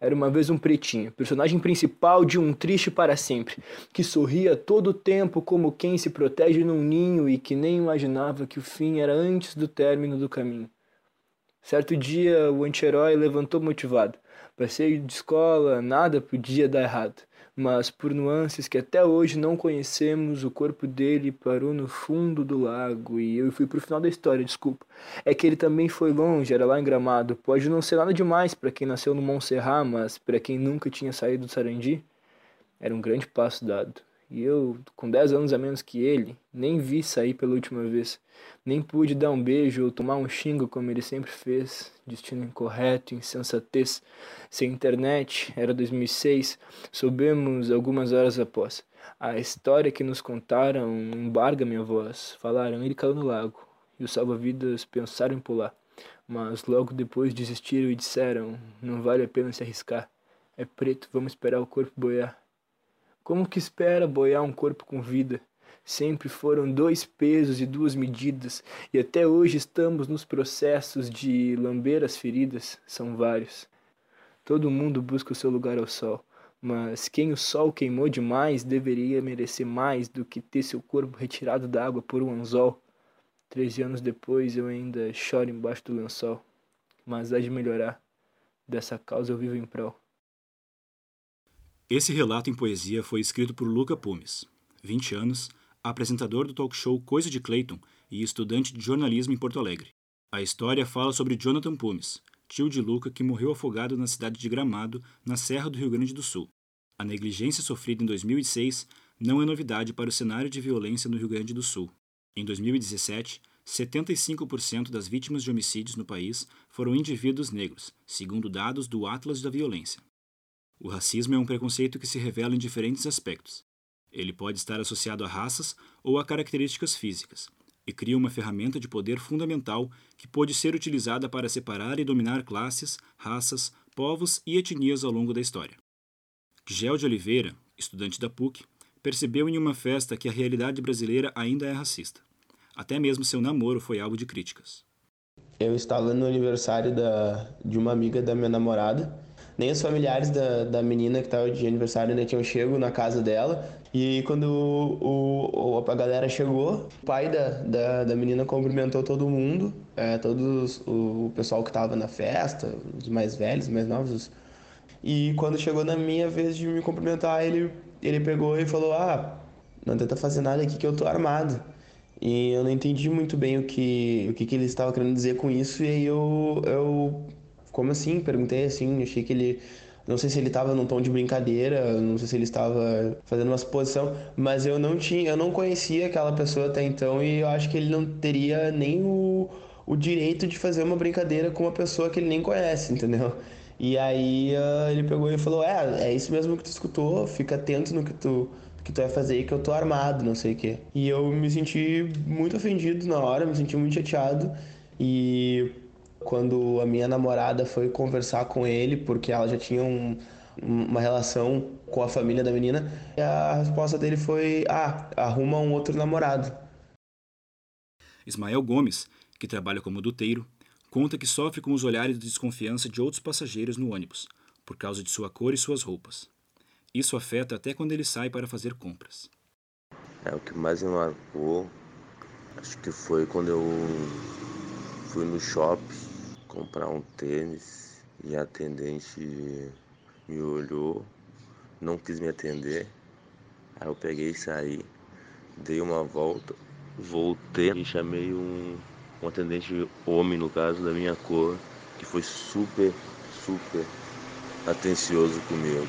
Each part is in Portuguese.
Era uma vez um pretinho, personagem principal de um triste para sempre, que sorria todo o tempo como quem se protege num ninho e que nem imaginava que o fim era antes do término do caminho. Certo dia, o anti-herói levantou motivado. Passei de escola, nada podia dar errado mas por nuances que até hoje não conhecemos, o corpo dele parou no fundo do lago e eu fui pro final da história, desculpa. É que ele também foi longe, era lá em Gramado. Pode não ser nada demais para quem nasceu no Montserrat, mas para quem nunca tinha saído do Sarandi, era um grande passo dado. E eu, com 10 anos a menos que ele, nem vi sair pela última vez. Nem pude dar um beijo ou tomar um xingo como ele sempre fez. Destino incorreto, insensatez. Sem internet, era 2006, soubemos algumas horas após. A história que nos contaram embarga minha voz. Falaram, ele caiu no lago. E os salva-vidas pensaram em pular. Mas logo depois desistiram e disseram, não vale a pena se arriscar. É preto, vamos esperar o corpo boiar. Como que espera boiar um corpo com vida? Sempre foram dois pesos e duas medidas, e até hoje estamos nos processos de lamber as feridas, são vários. Todo mundo busca o seu lugar ao sol, mas quem o sol queimou demais deveria merecer mais do que ter seu corpo retirado da água por um anzol. Treze anos depois eu ainda choro embaixo do lençol, mas há de melhorar. Dessa causa eu vivo em prol. Esse relato em poesia foi escrito por Luca Pumes, 20 anos, apresentador do talk show Coisa de Clayton e estudante de jornalismo em Porto Alegre. A história fala sobre Jonathan Pumes, tio de Luca que morreu afogado na cidade de Gramado, na Serra do Rio Grande do Sul. A negligência sofrida em 2006 não é novidade para o cenário de violência no Rio Grande do Sul. Em 2017, 75% das vítimas de homicídios no país foram indivíduos negros, segundo dados do Atlas da Violência. O racismo é um preconceito que se revela em diferentes aspectos. Ele pode estar associado a raças ou a características físicas, e cria uma ferramenta de poder fundamental que pode ser utilizada para separar e dominar classes, raças, povos e etnias ao longo da história. Gel de Oliveira, estudante da PUC, percebeu em uma festa que a realidade brasileira ainda é racista. Até mesmo seu namoro foi alvo de críticas. Eu estava no aniversário da, de uma amiga da minha namorada nem os familiares da, da menina que estava de aniversário ainda tinham chego na casa dela. E quando o, o, a galera chegou, o pai da, da, da menina cumprimentou todo mundo, é, todos o pessoal que estava na festa, os mais velhos, os mais novos. E quando chegou na minha vez de me cumprimentar, ele, ele pegou e falou: Ah, não tenta fazer nada aqui que eu tô armado. E eu não entendi muito bem o que, o que, que ele estava querendo dizer com isso, e aí eu, eu como assim? Perguntei assim, achei que ele. Não sei se ele estava num tom de brincadeira, não sei se ele estava fazendo uma suposição, mas eu não tinha, eu não conhecia aquela pessoa até então e eu acho que ele não teria nem o, o direito de fazer uma brincadeira com uma pessoa que ele nem conhece, entendeu? E aí uh, ele pegou e falou: É, é isso mesmo que tu escutou, fica atento no que tu, que tu vai fazer que eu tô armado, não sei o quê. E eu me senti muito ofendido na hora, me senti muito chateado e quando a minha namorada foi conversar com ele, porque ela já tinha um, uma relação com a família da menina, e a resposta dele foi: Ah, arruma um outro namorado. Ismael Gomes, que trabalha como duteiro, conta que sofre com os olhares de desconfiança de outros passageiros no ônibus, por causa de sua cor e suas roupas. Isso afeta até quando ele sai para fazer compras. É, o que mais me marcou, acho que foi quando eu fui no shopping comprar um tênis e a atendente me olhou, não quis me atender. Aí eu peguei e saí, dei uma volta, voltei e chamei um, um atendente homem, no caso, da minha cor, que foi super, super atencioso comigo.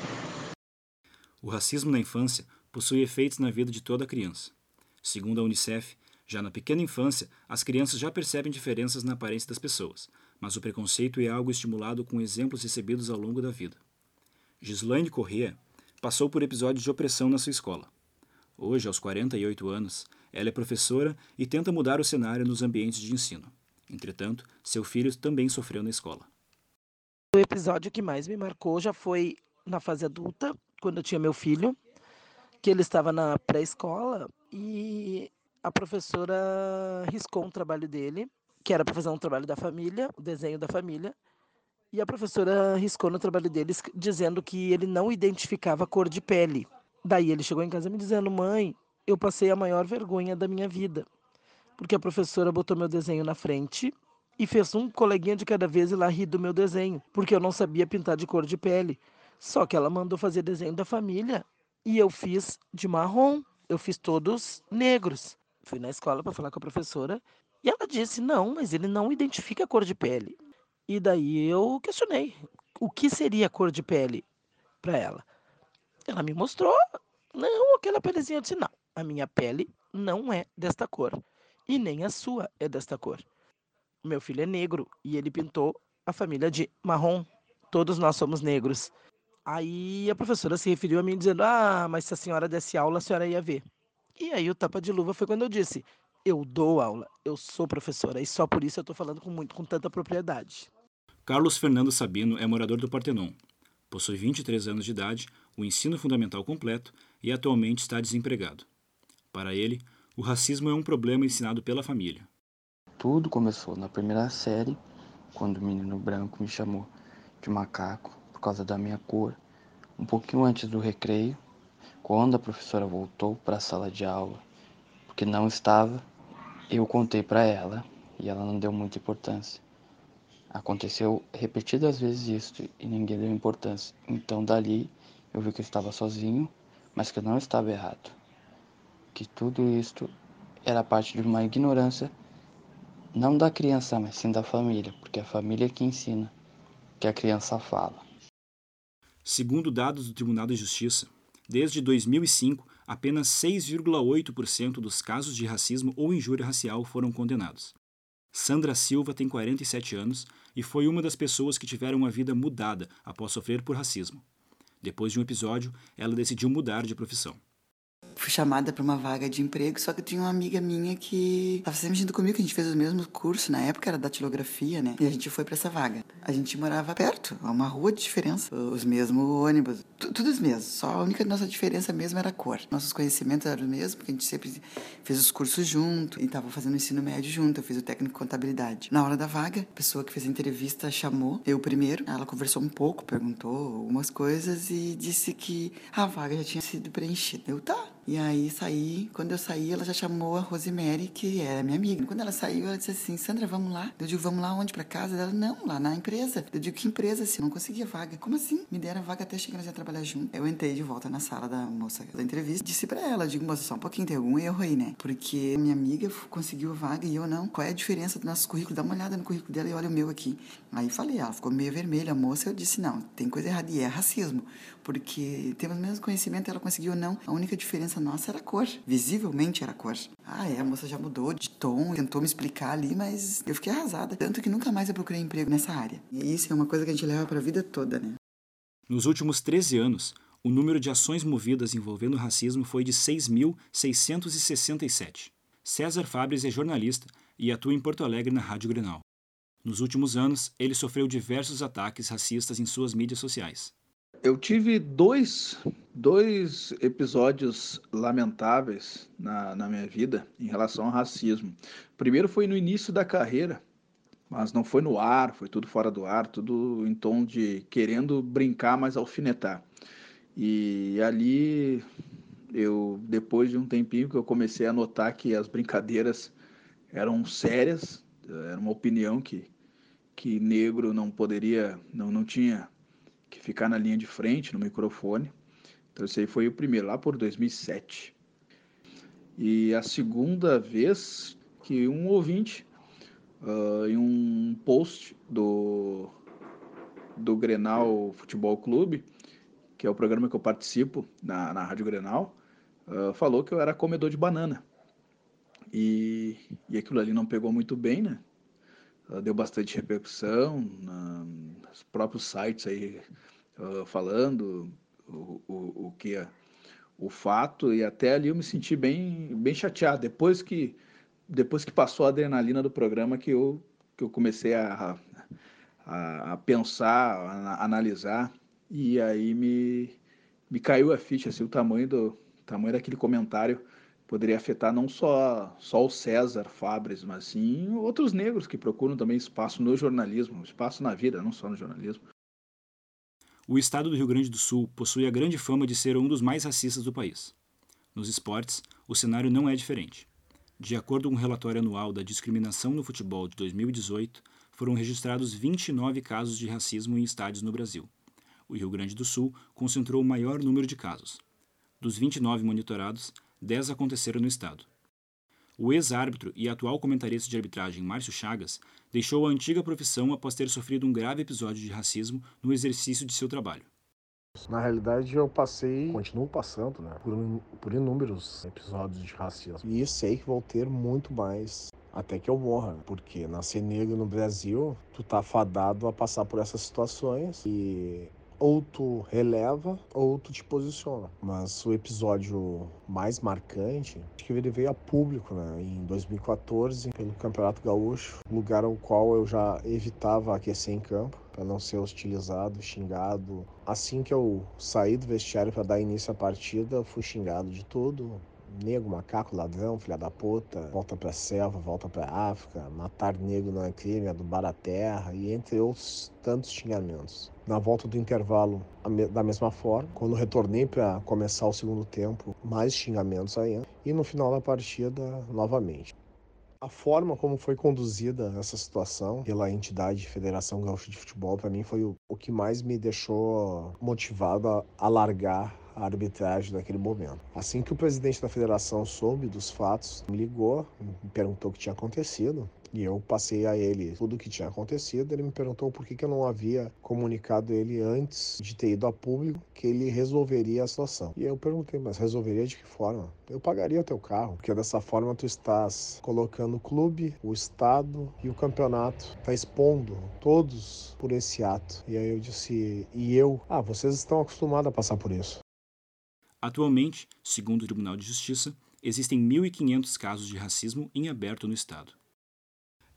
O racismo na infância possui efeitos na vida de toda criança. Segundo a Unicef, já na pequena infância, as crianças já percebem diferenças na aparência das pessoas, mas o preconceito é algo estimulado com exemplos recebidos ao longo da vida. Gislaine Corrêa passou por episódios de opressão na sua escola. Hoje, aos 48 anos, ela é professora e tenta mudar o cenário nos ambientes de ensino. Entretanto, seu filho também sofreu na escola. O episódio que mais me marcou já foi na fase adulta, quando eu tinha meu filho, que ele estava na pré-escola e a professora riscou um trabalho dele, que era para fazer um trabalho da família, o desenho da família, E a professora riscou no trabalho deles dizendo que ele não identificava a cor de pele. Daí ele chegou em casa me dizendo: Mãe, eu passei a maior vergonha da minha vida. Porque a professora botou meu desenho na frente e fez um coleguinha de cada vez ir lá rir do meu desenho, porque eu não sabia pintar de cor de pele. Só que ela mandou fazer desenho da família e eu fiz de marrom. Eu fiz todos negros. Fui na escola para falar com a professora e ela disse: Não, mas ele não identifica a cor de pele. E daí eu questionei o que seria a cor de pele para ela. Ela me mostrou, não, aquela pelezinha. Eu disse: Não, a minha pele não é desta cor e nem a sua é desta cor. Meu filho é negro e ele pintou a família de marrom. Todos nós somos negros. Aí a professora se referiu a mim dizendo: Ah, mas se a senhora desse aula, a senhora ia ver. E aí o tapa de luva foi quando eu disse: Eu dou aula, eu sou professora e só por isso eu estou falando com muito com tanta propriedade. Carlos Fernando Sabino é morador do Partenon. Possui 23 anos de idade, o ensino fundamental completo e atualmente está desempregado. Para ele, o racismo é um problema ensinado pela família. Tudo começou na primeira série, quando o menino branco me chamou de macaco por causa da minha cor. Um pouquinho antes do recreio, quando a professora voltou para a sala de aula, porque não estava, eu contei para ela e ela não deu muita importância. Aconteceu repetidas vezes isso e ninguém deu importância. Então dali eu vi que eu estava sozinho, mas que eu não estava errado. Que tudo isto era parte de uma ignorância não da criança, mas sim da família, porque é a família que ensina, que a criança fala. Segundo dados do Tribunal de Justiça, desde 2005, apenas 6,8% dos casos de racismo ou injúria racial foram condenados. Sandra Silva tem 47 anos e foi uma das pessoas que tiveram uma vida mudada após sofrer por racismo. Depois de um episódio, ela decidiu mudar de profissão fui chamada para uma vaga de emprego, só que tinha uma amiga minha que estava sempre junto comigo, que a gente fez os mesmos cursos, na época era datilografia, né? E a gente foi para essa vaga. A gente morava perto, uma rua de diferença, os mesmos ônibus, tudo os mesmos, só a única nossa diferença mesmo era a cor. Nossos conhecimentos eram os mesmos, porque a gente sempre fez os cursos junto e estava fazendo o ensino médio junto, eu fiz o técnico de contabilidade. Na hora da vaga, a pessoa que fez a entrevista chamou eu primeiro, ela conversou um pouco, perguntou algumas coisas e disse que a vaga já tinha sido preenchida. Eu, tá, e aí saí, quando eu saí, ela já chamou a Rosemary, que era minha amiga. Quando ela saiu, ela disse assim: Sandra, vamos lá? Eu digo, vamos lá onde? Pra casa? Ela, não, lá na empresa. Eu digo, que empresa? Assim? não conseguia vaga. Como assim? Me deram vaga até chegar a trabalhar junto. Eu entrei de volta na sala da moça da entrevista, disse pra ela: digo, moça, só um pouquinho, tem algum erro aí, né? Porque minha amiga conseguiu vaga e eu não. Qual é a diferença do nosso currículo? Dá uma olhada no currículo dela e olha o meu aqui. Aí falei, ela ficou meio vermelha, a moça. Eu disse, não, tem coisa errada e é racismo. Porque temos o mesmo conhecimento, ela conseguiu ou não. A única diferença nossa era a cor visivelmente era cor. Ah, é, a moça já mudou de tom, tentou me explicar ali, mas eu fiquei arrasada. Tanto que nunca mais eu procurei emprego nessa área. E isso é uma coisa que a gente leva para a vida toda, né? Nos últimos 13 anos, o número de ações movidas envolvendo racismo foi de 6.667. César Fabres é jornalista e atua em Porto Alegre na Rádio Grenal. Nos últimos anos, ele sofreu diversos ataques racistas em suas mídias sociais. Eu tive dois, dois episódios lamentáveis na, na minha vida em relação ao racismo. Primeiro foi no início da carreira, mas não foi no ar, foi tudo fora do ar, tudo em tom de querendo brincar, mas alfinetar. E ali eu depois de um tempinho que eu comecei a notar que as brincadeiras eram sérias, era uma opinião que que negro não poderia, não não tinha que ficar na linha de frente, no microfone. Então, esse aí foi o primeiro, lá por 2007. E a segunda vez que um ouvinte, uh, em um post do, do Grenal Futebol Clube, que é o programa que eu participo na, na Rádio Grenal, uh, falou que eu era comedor de banana. E, e aquilo ali não pegou muito bem, né? Deu bastante repercussão, na, os próprios sites aí uh, falando o, o, o que é o fato. E até ali eu me senti bem bem chateado. Depois que depois que passou a adrenalina do programa que eu que eu comecei a, a, a pensar a, analisar. E aí me me caiu a ficha assim o tamanho do tamanho daquele comentário poderia afetar não só, só o César Fabres, mas sim outros negros que procuram também espaço no jornalismo, espaço na vida, não só no jornalismo. O estado do Rio Grande do Sul possui a grande fama de ser um dos mais racistas do país. Nos esportes, o cenário não é diferente. De acordo com o um relatório anual da discriminação no futebol de 2018, foram registrados 29 casos de racismo em estádios no Brasil. O Rio Grande do Sul concentrou o maior número de casos. Dos 29 monitorados, 10 aconteceram no estado. O ex-árbitro e atual comentarista de arbitragem Márcio Chagas deixou a antiga profissão após ter sofrido um grave episódio de racismo no exercício de seu trabalho. Na realidade, eu passei, continuo passando, né, por, por inúmeros episódios de racismo. E sei que vou ter muito mais até que eu morra, porque nascer negro no Brasil, tu tá fadado a passar por essas situações e ou tu releva ou tu te posiciona. Mas o episódio mais marcante, acho que ele veio a público, né? Em 2014, pelo Campeonato Gaúcho, lugar ao qual eu já evitava aquecer em campo para não ser hostilizado, xingado. Assim que eu saí do vestiário para dar início à partida, fui xingado de tudo, negro, macaco, ladrão, filha da puta, volta pra selva, volta pra África, matar negro não é crime, adubar a terra e entre outros tantos xingamentos. Na volta do intervalo, da mesma forma, quando retornei para começar o segundo tempo, mais xingamentos ainda, e no final da partida, novamente. A forma como foi conduzida essa situação pela entidade Federação Gaúcha de Futebol, para mim, foi o, que mais me deixou motivado a largar a arbitragem naquele momento. Assim que o presidente da federação soube dos fatos, me ligou, me perguntou o que tinha acontecido. E eu passei a ele tudo o que tinha acontecido. Ele me perguntou por que, que eu não havia comunicado ele antes de ter ido a público que ele resolveria a situação. E eu perguntei, mas resolveria de que forma? Eu pagaria teu carro, porque dessa forma tu estás colocando o clube, o estado e o campeonato, tá expondo todos por esse ato. E aí eu disse, e eu, ah, vocês estão acostumados a passar por isso. Atualmente, segundo o Tribunal de Justiça, existem 1.500 casos de racismo em aberto no Estado.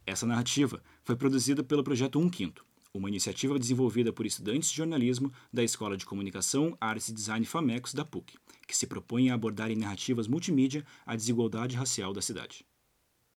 Essa narrativa foi produzida pelo Projeto 1 Quinto, uma iniciativa desenvolvida por estudantes de jornalismo da Escola de Comunicação, Artes e Design FAMECOS da PUC, que se propõe a abordar em narrativas multimídia a desigualdade racial da cidade.